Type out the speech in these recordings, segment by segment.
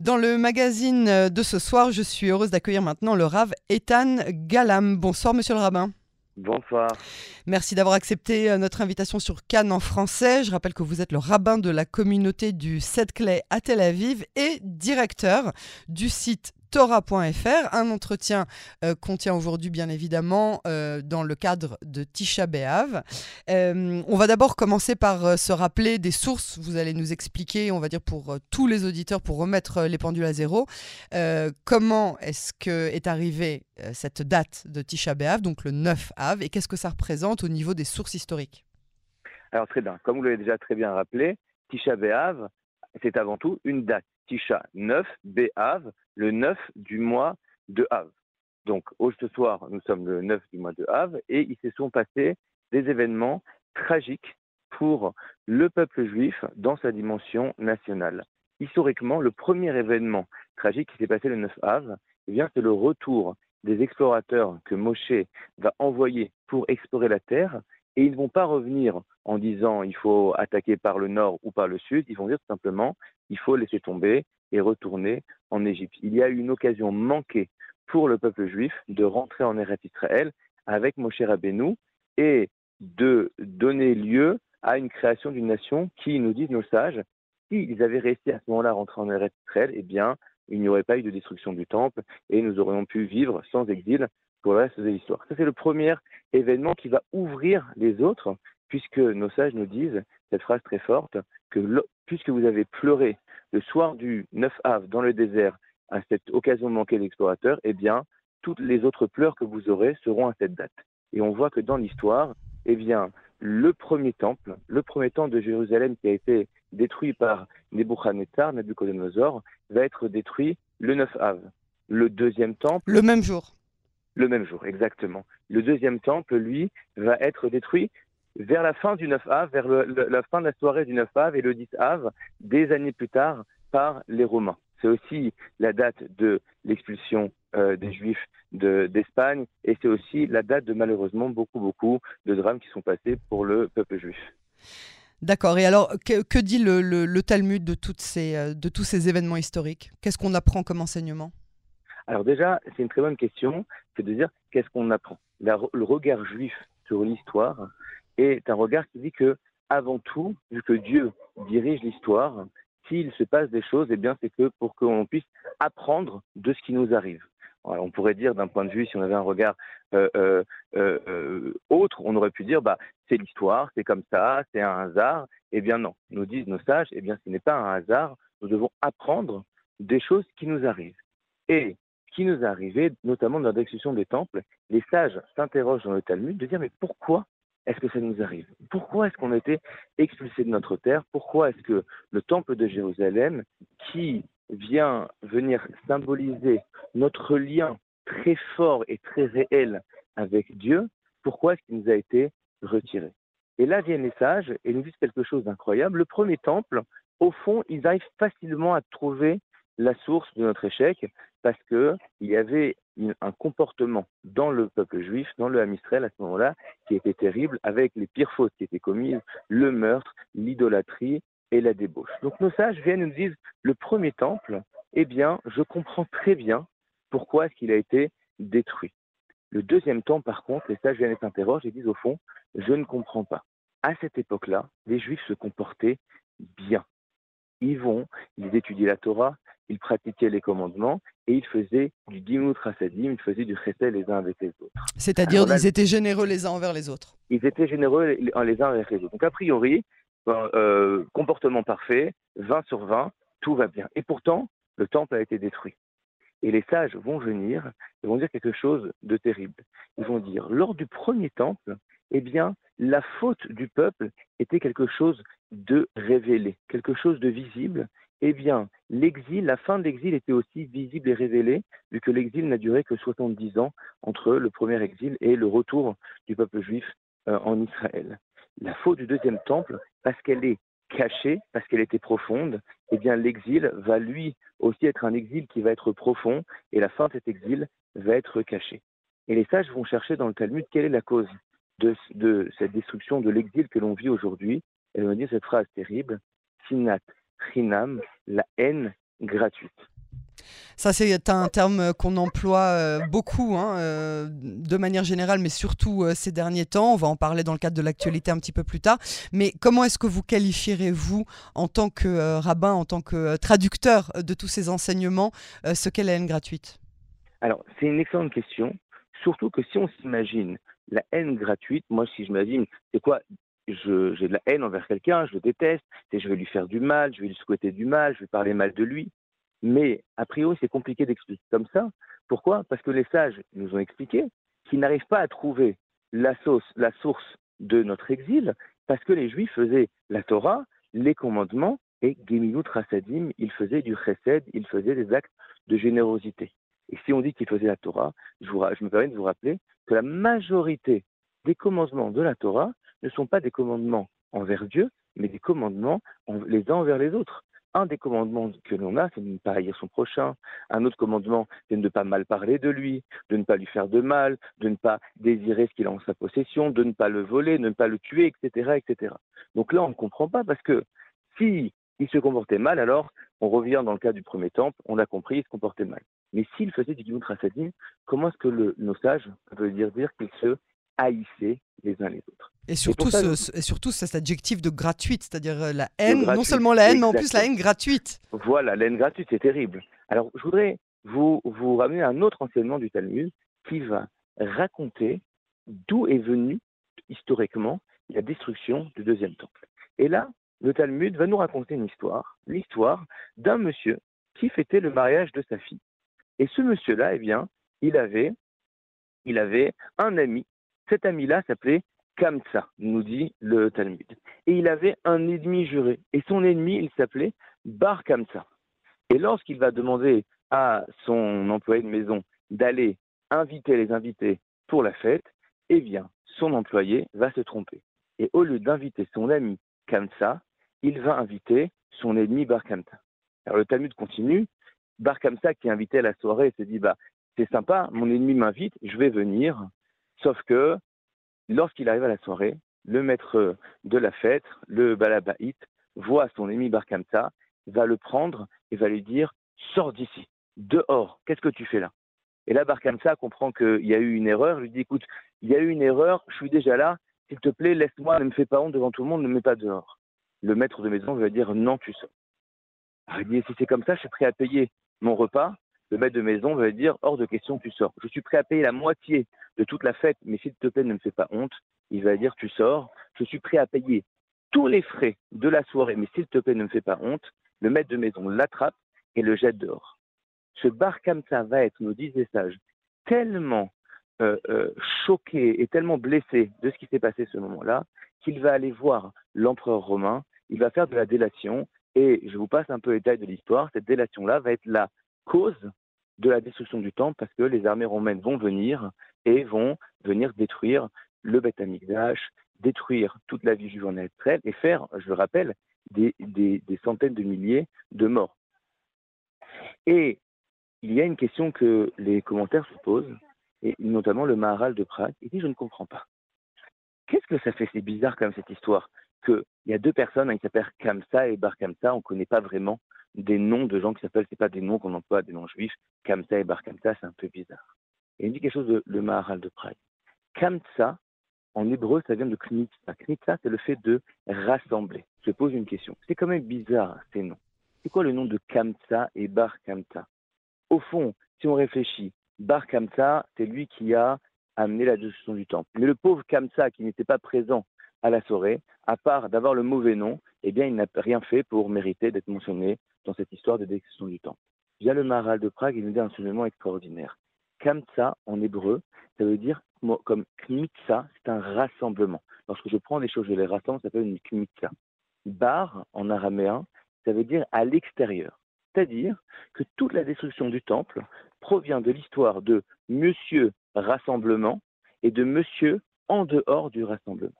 Dans le magazine de ce soir, je suis heureuse d'accueillir maintenant le Rav Ethan Galam. Bonsoir, monsieur le rabbin. Bonsoir. Merci d'avoir accepté euh, notre invitation sur Cannes en français. Je rappelle que vous êtes le rabbin de la communauté du Sept Clés à Tel Aviv et directeur du site Torah.fr. Un entretien euh, qu'on tient aujourd'hui, bien évidemment, euh, dans le cadre de Tisha B'Av. Euh, on va d'abord commencer par se rappeler des sources. Vous allez nous expliquer, on va dire pour tous les auditeurs, pour remettre les pendules à zéro, comment est-ce que est arrivée cette date de Tisha B'Av, donc le 9 Av, et qu'est-ce que ça représente au niveau des sources historiques? Alors très bien, comme vous l'avez déjà très bien rappelé, Tisha B'Av, c'est avant tout une date. Tisha 9, B'Av, le 9 du mois de Av. Donc, ce soir, nous sommes le 9 du mois de Av et il se sont passés des événements tragiques pour le peuple juif dans sa dimension nationale. Historiquement, le premier événement tragique qui s'est passé le 9 Av, eh bien, c'est le retour des explorateurs que Moshe va envoyer pour explorer la terre et ils ne vont pas revenir en disant il faut attaquer par le nord ou par le sud, ils vont dire simplement il faut laisser tomber et retourner en Égypte. Il y a eu une occasion manquée pour le peuple juif de rentrer en Eretz Israël avec Moshe Rabbeinu et de donner lieu à une création d'une nation qui, nous disent nos sages, s'ils avaient réussi à ce moment-là à rentrer en Eretz Israël, eh bien, il n'y aurait pas eu de destruction du temple et nous aurions pu vivre sans exil pour le reste de l'histoire. Ça, c'est le premier événement qui va ouvrir les autres, puisque nos sages nous disent cette phrase très forte, que puisque vous avez pleuré le soir du 9 av dans le désert à cette occasion manquée d'explorateurs, eh bien, toutes les autres pleurs que vous aurez seront à cette date. Et on voit que dans l'histoire, eh bien, le premier temple, le premier temple de Jérusalem qui a été détruit par Nebuchadnezzar, Nabucodonosor, va être détruit le 9 av. Le deuxième temple. Le même jour. Le même jour, exactement. Le deuxième temple, lui, va être détruit vers la fin du 9 Av, vers la fin de la soirée du 9 Av et le 10 Av, des années plus tard, par les Romains. C'est aussi la date de l'expulsion euh, des Juifs d'Espagne et c'est aussi la date de malheureusement beaucoup, beaucoup de drames qui sont passés pour le peuple juif. D'accord. Et alors, que, dit le, Talmud de, toutes ces, euh, de tous ces événements historiques? Qu'est-ce qu'on apprend comme enseignement? Alors déjà, c'est une très bonne question, c'est de dire qu'est-ce qu'on apprend? le regard juif sur l'histoire, est un regard qui dit que, avant tout, vu que Dieu dirige l'histoire, s'il se passe des choses, eh bien, c'est que pour qu'on puisse apprendre de ce qui nous arrive. on pourrait dire d'un point de vue, si on avait un regard euh, euh, euh, autre, on aurait pu dire, bah, c'est l'histoire, c'est comme ça, c'est un hasard. Eh bien non, nous disent nos sages, eh bien ce n'est pas un hasard, nous devons apprendre des choses qui nous arrivent. Et qui nous est arrivé, notamment dans la des temples, les sages s'interrogent dans le Talmud de dire, mais pourquoi est-ce que ça nous arrive? Pourquoi est-ce qu'on a été expulsé de notre terre? Pourquoi est-ce que le temple de Jérusalem, qui vient venir symboliser notre lien très fort et très réel avec Dieu, pourquoi est-ce qu'il nous a été retiré? Et là viennent les sages et nous disent quelque chose d'incroyable. Le premier temple, au fond, ils arrivent facilement à trouver la source de notre échec parce qu'il y avait un comportement dans le peuple juif, dans le Ham Israël à ce moment-là, qui était terrible, avec les pires fautes qui étaient commises, le meurtre, l'idolâtrie et la débauche. Donc nos sages viennent et nous disent, le premier temple, eh bien, je comprends très bien pourquoi est-ce qu'il a été détruit. Le deuxième temple, par contre, les sages viennent et s'interrogent et disent, au fond, je ne comprends pas. À cette époque-là, les juifs se comportaient bien. Ils vont, ils étudient la Torah, ils pratiquaient les commandements et ils faisaient du rasadim, ils faisaient du chesed les uns avec les autres. C'est-à-dire qu'ils étaient généreux les uns envers les autres. Ils étaient généreux les uns envers les autres. Donc a priori, euh, comportement parfait, 20 sur 20, tout va bien. Et pourtant, le temple a été détruit. Et les sages vont venir, ils vont dire quelque chose de terrible. Ils vont dire, lors du premier temple, eh bien, la faute du peuple était quelque chose de révélé, quelque chose de visible, eh bien, l'exil, la fin de l'exil était aussi visible et révélée, vu que l'exil n'a duré que 70 ans entre le premier exil et le retour du peuple juif euh, en Israël. La faute du deuxième temple, parce qu'elle est cachée, parce qu'elle était profonde, eh bien, l'exil va lui aussi être un exil qui va être profond, et la fin de cet exil va être cachée. Et les sages vont chercher dans le Talmud quelle est la cause de, cette destruction de l'exil que l'on vit aujourd'hui. Elles vont dire cette phrase terrible, Sinat La haine gratuite. Ça, c'est un terme qu'on emploie euh, beaucoup, hein, euh, de manière générale, mais surtout euh, ces derniers temps. On va en parler dans le cadre de l'actualité un petit peu plus tard. Mais comment est-ce que vous qualifierez-vous, en tant que rabbin, en tant que traducteur de tous ces enseignements, ce qu'est la haine gratuite? Alors, c'est une excellente question. Surtout que si on s'imagine la haine gratuite, moi, si je m'imagine, c'est quoi? J'ai de la haine envers quelqu'un, je le déteste, je vais lui faire du mal, je vais lui souhaiter du mal, je vais parler mal de lui. Mais a priori, c'est compliqué d'expliquer comme ça. Pourquoi? Parce que les sages nous ont expliqué qu'ils n'arrivent pas à trouver la, source de notre exil, parce que les Juifs faisaient la Torah, les commandements, et Gemilut Rasadim, ils faisaient du chesed, ils faisaient des actes de générosité. Et si on dit qu'ils faisaient la Torah, je me permets de vous rappeler que la majorité des commandements de la Torah ne sont pas des commandements envers Dieu, mais des commandements les uns envers les autres. Un des commandements que l'on a, c'est de ne pas haïr son prochain. Un autre commandement, c'est de ne pas mal parler de lui, de ne pas lui faire de mal, de ne pas désirer ce qu'il a en sa possession, de ne pas le voler, de ne pas le tuer, etc., etc. Donc là, on ne comprend pas parce que si il se comportait mal, alors on revient dans le cas du premier temple, on l'a compris, il se comportait mal. Mais s'il faisait du Gimut comment est-ce que le, nos sages peuvent dire, dire qu'il se haïssait les uns les autres et surtout, et surtout cet adjectif de gratuite, c'est-à-dire euh, la haine, non seulement la haine, mais en plus la haine gratuite. Voilà, la haine gratuite, c'est terrible. Alors, je voudrais vous, vous ramener à un autre enseignement du Talmud qui va raconter d'où est venue historiquement la destruction du deuxième temple. Et là, le Talmud va nous raconter une histoire, l'histoire d'un monsieur qui fêtait le mariage de sa fille. Et ce monsieur-là, eh bien, il avait, il avait un ami. Cet ami-là s'appelait Kamsa, nous dit le Talmud. Et il avait un ennemi juré. Et son ennemi, il s'appelait Bar Kamsa. Et lorsqu'il va demander à son employé de maison d'aller inviter les invités pour la fête, eh bien, son employé va se tromper. Et au lieu d'inviter son ami Kamsa, il va inviter son ennemi Bar Kamsa. Alors le Talmud continue. Bar Kamsa, qui est invité à la soirée, se dit bah, c'est sympa, mon ennemi m'invite, je vais venir. Sauf que Lorsqu'il arrive à la soirée, le maître de la fête, le Balabaït, voit son ami Barkamsa, va le prendre et va lui dire Sors d'ici, dehors, qu'est-ce que tu fais là? Et là, Barkamsa comprend qu'il y a eu une erreur, lui dit Écoute, il y a eu une erreur, je suis déjà là, s'il te plaît, laisse-moi, ne me fais pas honte devant tout le monde, ne me mets pas dehors. Le maître de maison va dire Non, tu sors. il dit Si c'est comme ça, je suis prêt à payer mon repas, le maître de maison va dire hors de question, tu sors. Je suis prêt à payer la moitié de toute la fête, mais s'il te plaît, ne me fais pas honte. Il va dire tu sors. Je suis prêt à payer tous les frais de la soirée, mais s'il te plaît, ne me fais pas honte. Le maître de maison l'attrape et le jette dehors. Ce bar va être, nous disent les sages, tellement euh, euh, choqué et tellement blessé de ce qui s'est passé ce moment-là qu'il va aller voir l'empereur romain. Il va faire de la délation et je vous passe un peu les détails de l'histoire. Cette délation-là va être la cause de la destruction du temple parce que les armées romaines vont venir et vont venir détruire le Beth détruire toute la vie juive en et faire, je le rappelle, des, centaines de milliers de morts. Et il y a une question que les commentaires se posent, et notamment le Maharal de Prague, il dit Je ne comprends pas. Qu'est-ce que ça fait C'est bizarre comme cette histoire qu'il y a deux personnes, qui s'appellent Kamsa et Bar Kamsa, on ne connaît pas vraiment des noms de gens qui s'appellent, c'est pas des noms qu'on emploie, des noms juifs, Kamsa et Bar Kamsa, c'est un peu bizarre. Et il dit quelque chose de le Maharal de Prague. Kamsa, en hébreu, ça vient de Knitsa. Knitsa, c'est le fait de rassembler. Je pose une question. C'est quand même bizarre, ces noms. C'est quoi le nom de Kamsa et Bar Kamsa Au fond, si on réfléchit, Bar Kamsa, c'est lui qui a amené la destruction du temple. Mais le pauvre Kamsa, qui n'était pas présent à la soirée, à part d'avoir le mauvais nom, eh bien, il n'a rien fait pour mériter d'être mentionné dans cette histoire de destruction du temple. Via le Maharal de Prague, il nous dit un enseignement extraordinaire. Kamtsa, en hébreu, ça veut dire comme kmitsa, c'est un rassemblement. Lorsque je prends des choses, je les rassemble, ça s'appelle une kmitsa. Bar, en araméen, ça veut dire à l'extérieur. C'est-à-dire que toute la destruction du temple provient de l'histoire de Monsieur Rassemblement et de Monsieur en dehors du rassemblement.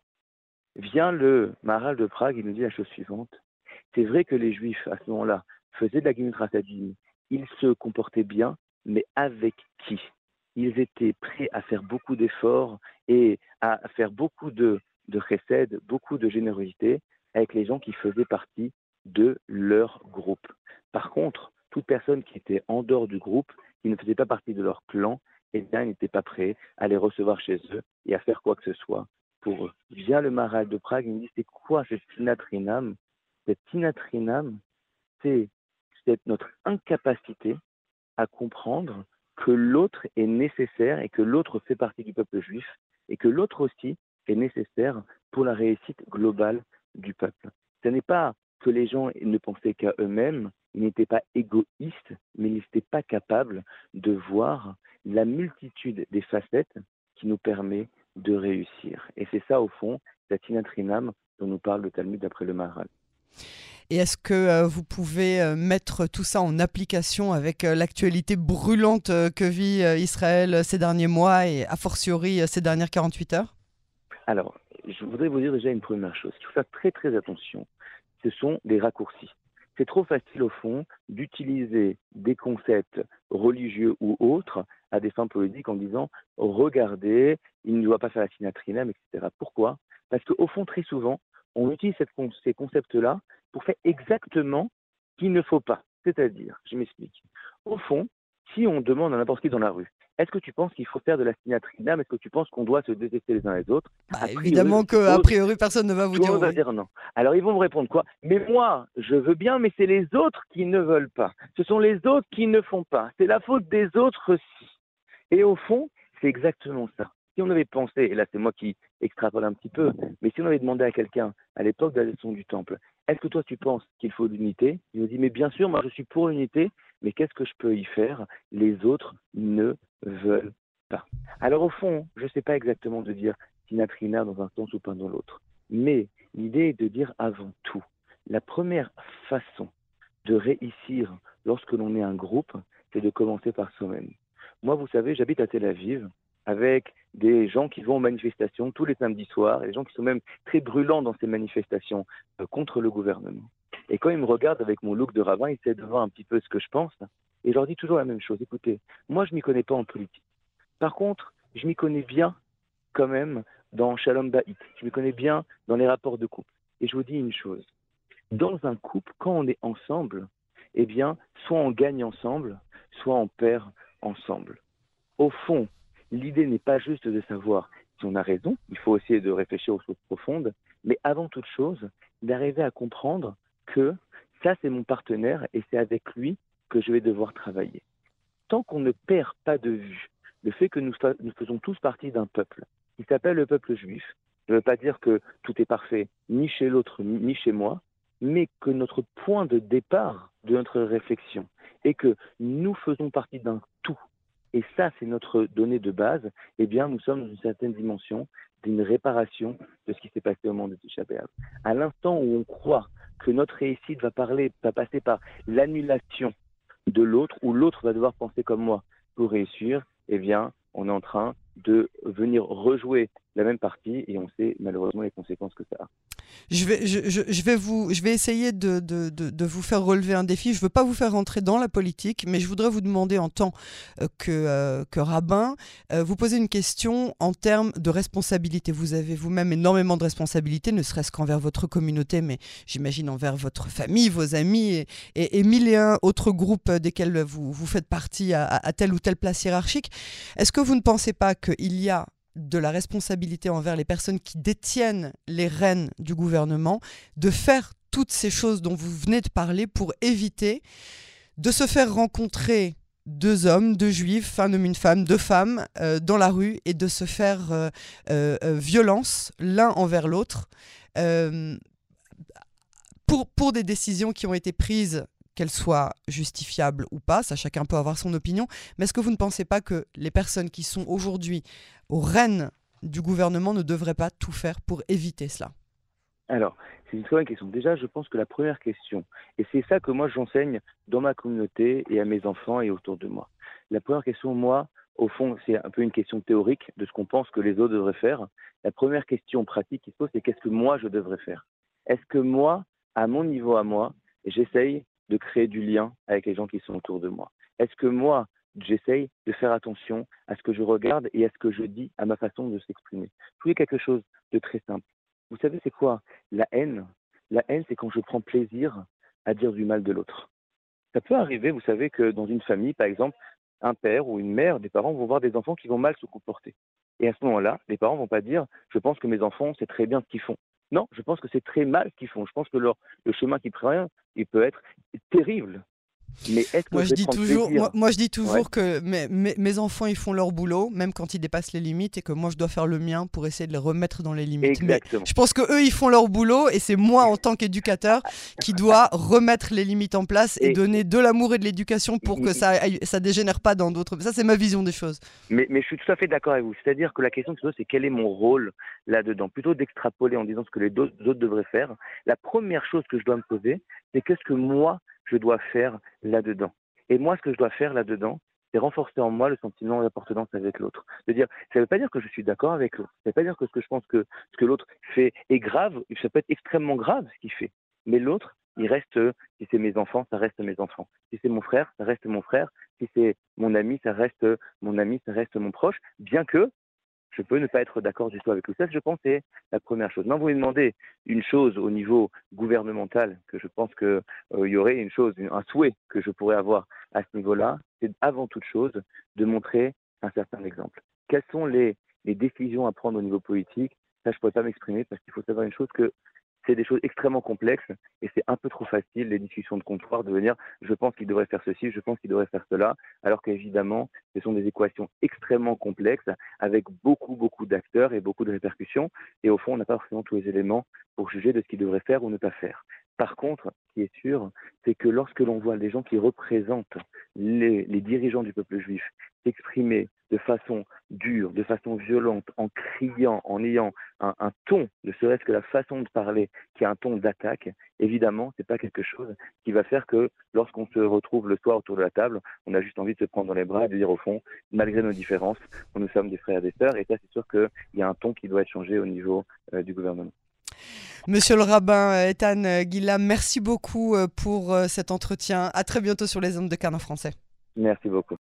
Vient le Maharal de Prague, il nous dit la chose suivante. C'est vrai que les Juifs, à ce moment-là, faisaient de la Gimut Ils se comportaient bien, mais avec qui? Ils étaient prêts à faire beaucoup d'efforts et à faire beaucoup de, de beaucoup de générosité avec les gens qui faisaient partie de leur groupe. Par contre, toute personne qui était en dehors du groupe, qui ne faisait pas partie de leur clan, eh bien, n'étaient pas prêts à les recevoir chez eux et à faire quoi que ce soit pour eux. Via le Maral de Prague, il me dit c'est quoi cette tinatrinam Cette tinatrinam, c'est notre incapacité à comprendre que l'autre est nécessaire et que l'autre fait partie du peuple juif et que l'autre aussi est nécessaire pour la réussite globale du peuple. Ce n'est pas que les gens ne pensaient qu'à eux-mêmes, ils n'étaient pas égoïstes, mais ils n'étaient pas capables de voir la multitude des facettes qui nous permet de réussir. Et c'est ça, au fond, la tinatrinam dont nous parle le Talmud d'après le Maharal. Et est-ce que euh, vous pouvez euh, mettre tout ça en application avec euh, l'actualité brûlante que vit Israël ces derniers mois et a fortiori ces dernières 48 heures? Alors, je voudrais vous dire déjà une première chose. Il faut faire très très attention. Ce sont des raccourcis. C'est trop facile au fond d'utiliser des concepts religieux ou autres à des fins politiques en disant regardez, il ne doit pas faire la sinatrinam, etc. Pourquoi? Parce qu'au fond, très souvent, on utilise ces concepts-là pour faire exactement ce qu'il ne faut pas. C'est-à-dire, je m'explique. Au fond, si on demande à n'importe qui dans la rue, est-ce que tu penses qu'il faut faire de la sinatrinam Est-ce que tu penses qu'on doit se détester les uns les autres? Bah, Évidemment qu'à priori, personne ne va vous dire, oui. dire non. Alors ils vont me répondre quoi? Mais moi, je veux bien, mais c'est les autres qui ne veulent pas. Ce sont les autres qui ne font pas. C'est la faute des autres aussi. Et au fond, c'est exactement ça si on avait pensé, et là c'est moi qui extrapole un petit peu, mais si on avait demandé à quelqu'un à l'époque de la leçon du temple, est-ce que toi tu penses qu'il faut l'unité? Il nous dit, mais bien sûr, moi je suis pour l'unité, mais qu'est-ce que je peux y faire? Les autres ne veulent pas. Alors au fond, je ne sais pas exactement de dire sinatrina dans un sens ou pas dans l'autre, mais l'idée est de dire avant tout, la première façon de réussir lorsque l'on est un groupe, c'est de commencer par soi-même. Moi, vous savez, j'habite à Tel Aviv, avec des gens qui vont aux manifestations tous les samedis soirs, et des gens qui sont même très brûlants dans ces manifestations euh, contre le gouvernement. Et quand ils me regardent avec mon look de rabbin, ils essaient de voir un petit peu ce que je pense, et je leur dis toujours la même chose. Écoutez, moi je m'y connais pas en politique. Par contre, je m'y connais bien quand même dans Shalom Ba'it. Je m'y connais bien dans les rapports de couple. Et je vous dis une chose. Dans un couple, quand on est ensemble, eh bien, soit on gagne ensemble, soit on perd ensemble. Au fond, l'idée n'est pas juste de savoir si on a raison, il faut essayer de réfléchir aux choses profondes, mais avant toute chose, d'arriver à comprendre que ça, c'est mon partenaire et c'est avec lui que je vais devoir travailler. Tant qu'on ne perd pas de vue le fait que nous, faisons tous partie d'un peuple qui s'appelle le peuple juif, je ne veux pas dire que tout est parfait, ni chez l'autre, ni chez moi, mais que notre point de départ de notre réflexion est que nous faisons partie d'un tout. Et ça, c'est notre donnée de base, eh bien, nous sommes dans une certaine dimension d'une réparation de ce qui s'est passé au monde de Tisha À l'instant où on croit que notre réussite va passer par l'annulation de l'autre, ou l'autre va devoir penser comme moi pour réussir, eh bien, on est en train de venir rejouer la même partie et on sait malheureusement les conséquences que ça a. Je vais, je, vais, vous, je vais essayer de, de, de, vous faire relever un défi. Je ne veux pas vous faire rentrer dans la politique, mais je voudrais vous demander en tant euh, que, euh, que rabbin, euh, vous poser une question en termes de responsabilité. Vous avez vous-même énormément de responsabilités, ne serait-ce qu'envers votre communauté, mais j'imagine envers votre famille, vos amis et, et, mille et un autres groupes desquels vous, vous faites partie à, à telle ou telle place hiérarchique. Est-ce que vous ne pensez pas qu'il y a de la responsabilité envers les personnes qui détiennent les rênes du gouvernement de faire toutes ces choses dont vous venez de parler pour éviter de se faire rencontrer deux hommes, deux juifs, un homme, une femme, deux femmes euh, dans la rue et de se faire euh, euh, violence l'un envers l'autre pour, pour des décisions qui ont été prises qu'elle soit justifiable ou pas, ça chacun peut avoir son opinion, mais est-ce que vous ne pensez pas que les personnes qui sont aujourd'hui aux rênes du gouvernement ne devraient pas tout faire pour éviter cela? Alors, c'est une très bonne question. Déjà, je pense que la première question, et c'est ça que moi j'enseigne dans ma communauté et à mes enfants et autour de moi. La première question, moi, au fond, c'est un peu une question théorique de ce qu'on pense que les autres devraient faire. La première question pratique qui se pose, c'est qu'est-ce que moi je devrais faire? Est-ce que moi, à mon niveau à moi, j'essaye de créer du lien avec les gens qui sont autour de moi Est-ce que moi, j'essaye de faire attention à ce que je regarde et à ce que je dis, à ma façon de s'exprimer? Je voulais quelque chose de très simple. Vous savez, c'est quoi? La haine La haine, c'est quand je prends plaisir à dire du mal de l'autre. Ça peut arriver, vous savez, que dans une famille, par exemple, un père ou une mère, des parents vont voir des enfants qui vont mal se comporter. Et à ce moment-là, les parents vont pas dire Je pense que mes enfants, c'est très bien ce qu'ils font. Non, je pense que c'est très mal qu'ils font. Je pense que leur, le chemin qu'ils prennent, il peut être terrible. Mais est-ce que moi, je dis toujours, moi, je dis toujours que mes, mes, enfants, ils font leur boulot, même quand ils dépassent les limites, et que moi, je dois faire le mien pour essayer de les remettre dans les limites. Mais je pense que eux, ils font leur boulot, et c'est moi, en tant qu'éducateur, qui dois remettre les limites en place et, donner de l'amour et de l'éducation pour que ça ça dégénère pas dans d'autres. Ça, c'est ma vision des choses. Mais, mais je suis tout à fait d'accord avec vous. C'est-à-dire que la question que je pose, c'est quel est mon rôle là-dedans? Plutôt d'extrapoler en disant ce que les autres devraient faire. La première chose que je dois me poser, c'est qu'est-ce que moi, je dois faire là-dedans. Et moi, ce que je dois faire là-dedans, c'est renforcer en moi le sentiment d'appartenance avec l'autre. De dire, ça ne veut pas dire que je suis d'accord avec l'autre. Ça ne veut pas dire que ce que je pense que ce que l'autre fait est grave. Ça peut être extrêmement grave ce qu'il fait. Mais l'autre, il reste, si c'est mes enfants, ça reste mes enfants. Si c'est mon frère, ça reste mon frère. Si c'est mon ami, ça reste mon ami, ça reste mon proche. Bien que je peux ne pas être d'accord du tout avec ça. Je pense c'est la première chose. Maintenant, vous me demandez une chose au niveau gouvernemental, que je pense qu'il euh, y aurait une chose, un souhait que je pourrais avoir à ce niveau-là, c'est avant toute chose de montrer un certain exemple. Quelles sont les, les décisions à prendre au niveau politique? Ça, je ne pourrais pas m'exprimer parce qu'il faut savoir une chose que c'est des choses extrêmement complexes et c'est un peu trop facile, les discussions de comptoir, de venir je pense qu'il devrait faire ceci, je pense qu'il devrait faire cela, alors qu'évidemment, ce sont des équations extrêmement complexes avec beaucoup, beaucoup d'acteurs et beaucoup de répercussions. Et au fond, on n'a pas forcément tous les éléments pour juger de ce qu'il devrait faire ou ne pas faire. Par contre, ce qui est sûr, c'est que lorsque l'on voit les gens qui représentent les, dirigeants du peuple juif s'exprimer de façon dure, de façon violente, en criant, en ayant un, ton, ne serait-ce que la façon de parler, qui a un ton d'attaque, évidemment, c'est pas quelque chose qui va faire que lorsqu'on se retrouve le soir autour de la table, on a juste envie de se prendre dans les bras et de dire au fond, malgré nos différences, nous sommes des frères et des sœurs. Et ça, c'est sûr qu'il y a un ton qui doit être changé au niveau euh, du gouvernement. Monsieur le rabbin euh, Ethan Guillam, merci beaucoup euh, pour cet entretien. À très bientôt sur les ondes de Cannes en français. Merci beaucoup.